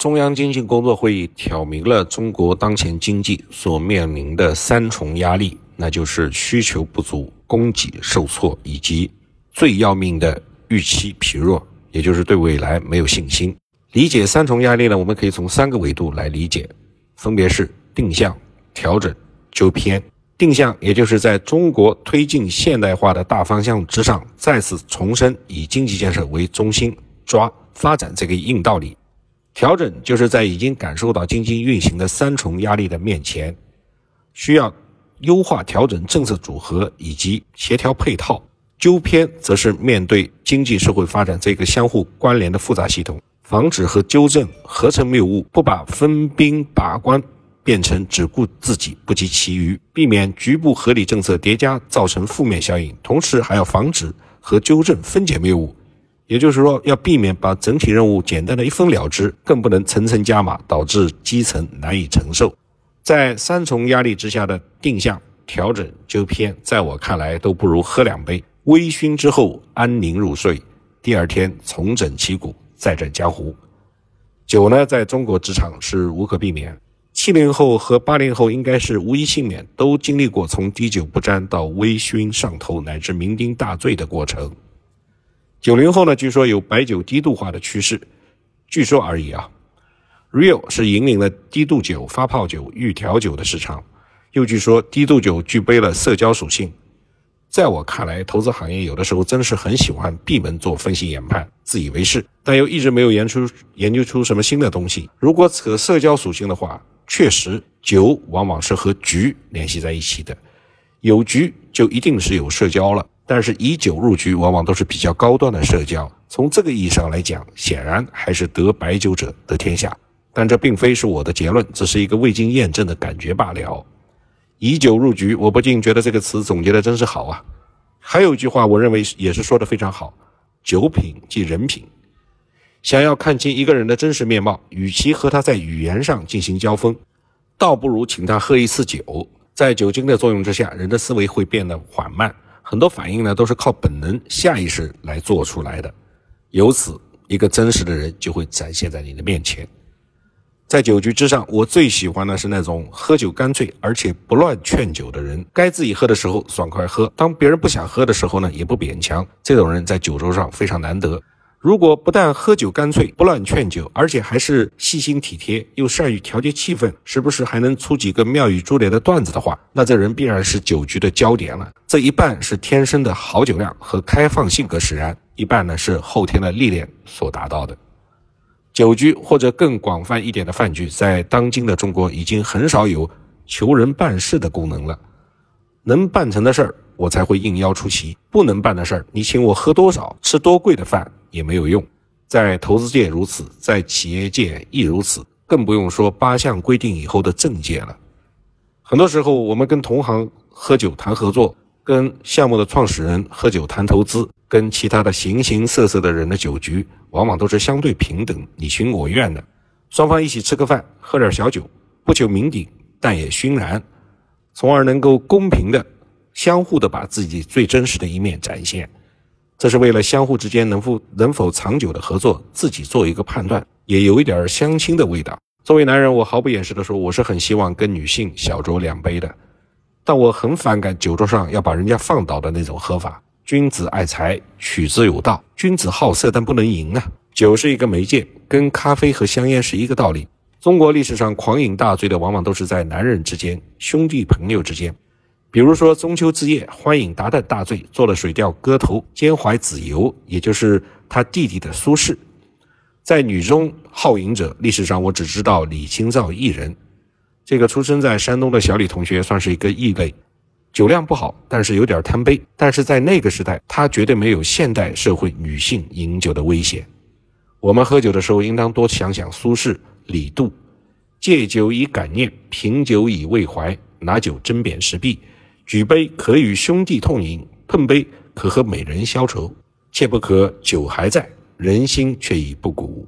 中央经济工作会议挑明了中国当前经济所面临的三重压力，那就是需求不足、供给受挫以及最要命的预期疲弱，也就是对未来没有信心。理解三重压力呢，我们可以从三个维度来理解，分别是定向、调整、纠偏。定向也就是在中国推进现代化的大方向之上，再次重申以经济建设为中心，抓发展这个硬道理。调整就是在已经感受到经济运行的三重压力的面前，需要优化调整政策组合以及协调配套。纠偏则是面对经济社会发展这个相互关联的复杂系统，防止和纠正合成谬误，不把分兵把关变成只顾自己不及其余，避免局部合理政策叠加造成负面效应，同时还要防止和纠正分解谬误。也就是说，要避免把整体任务简单的一分了之，更不能层层加码，导致基层难以承受。在三重压力之下的定向、调整、纠偏，在我看来都不如喝两杯微醺之后安宁入睡，第二天重整旗鼓再战江湖。酒呢，在中国职场是无可避免。七零后和八零后应该是无一幸免，都经历过从滴酒不沾到微醺上头，乃至酩酊大醉的过程。九零后呢，据说有白酒低度化的趋势，据说而已啊。Real 是引领了低度酒、发泡酒、预调酒的市场，又据说低度酒具备了社交属性。在我看来，投资行业有的时候真是很喜欢闭门做分析研判，自以为是，但又一直没有研出研究出什么新的东西。如果扯社交属性的话，确实酒往往是和局联系在一起的，有局就一定是有社交了。但是以酒入局，往往都是比较高端的社交。从这个意义上来讲，显然还是得白酒者得天下。但这并非是我的结论，只是一个未经验证的感觉罢了。以酒入局，我不禁觉得这个词总结的真是好啊。还有一句话，我认为也是说的非常好：酒品即人品。想要看清一个人的真实面貌，与其和他在语言上进行交锋，倒不如请他喝一次酒。在酒精的作用之下，人的思维会变得缓慢。很多反应呢，都是靠本能、下意识来做出来的，由此一个真实的人就会展现在你的面前。在酒局之上，我最喜欢的是那种喝酒干脆而且不乱劝酒的人，该自己喝的时候爽快喝，当别人不想喝的时候呢，也不勉强。这种人在酒桌上非常难得。如果不但喝酒干脆不乱劝酒，而且还是细心体贴，又善于调节气氛，时不时还能出几个妙语珠联的段子的话，那这人必然是酒局的焦点了。这一半是天生的好酒量和开放性格使然，一半呢是后天的历练所达到的。酒局或者更广泛一点的饭局，在当今的中国已经很少有求人办事的功能了。能办成的事儿，我才会应邀出席；不能办的事儿，你请我喝多少、吃多贵的饭。也没有用，在投资界如此，在企业界亦如此，更不用说八项规定以后的政界了。很多时候，我们跟同行喝酒谈合作，跟项目的创始人喝酒谈投资，跟其他的形形色色的人的酒局，往往都是相对平等、你情我愿的。双方一起吃个饭，喝点小酒，不求酩酊，但也熏然，从而能够公平的、相互的把自己最真实的一面展现。这是为了相互之间能否能否长久的合作，自己做一个判断，也有一点相亲的味道。作为男人，我毫不掩饰的说，我是很希望跟女性小酌两杯的，但我很反感酒桌上要把人家放倒的那种喝法。君子爱财，取之有道；君子好色，但不能淫啊。酒是一个媒介，跟咖啡和香烟是一个道理。中国历史上狂饮大醉的，往往都是在男人之间、兄弟朋友之间。比如说中秋之夜，欢饮达旦大醉，做了《水调歌头·兼怀子由》，也就是他弟弟的苏轼。在女中好饮者，历史上我只知道李清照一人。这个出生在山东的小李同学算是一个异类，酒量不好，但是有点贪杯。但是在那个时代，他绝对没有现代社会女性饮酒的危险。我们喝酒的时候，应当多想想苏轼、李杜：“借酒以感念，品酒以慰怀，拿酒针砭时弊。”举杯可与兄弟痛饮，碰杯可和美人消愁，切不可酒还在，人心却已不古。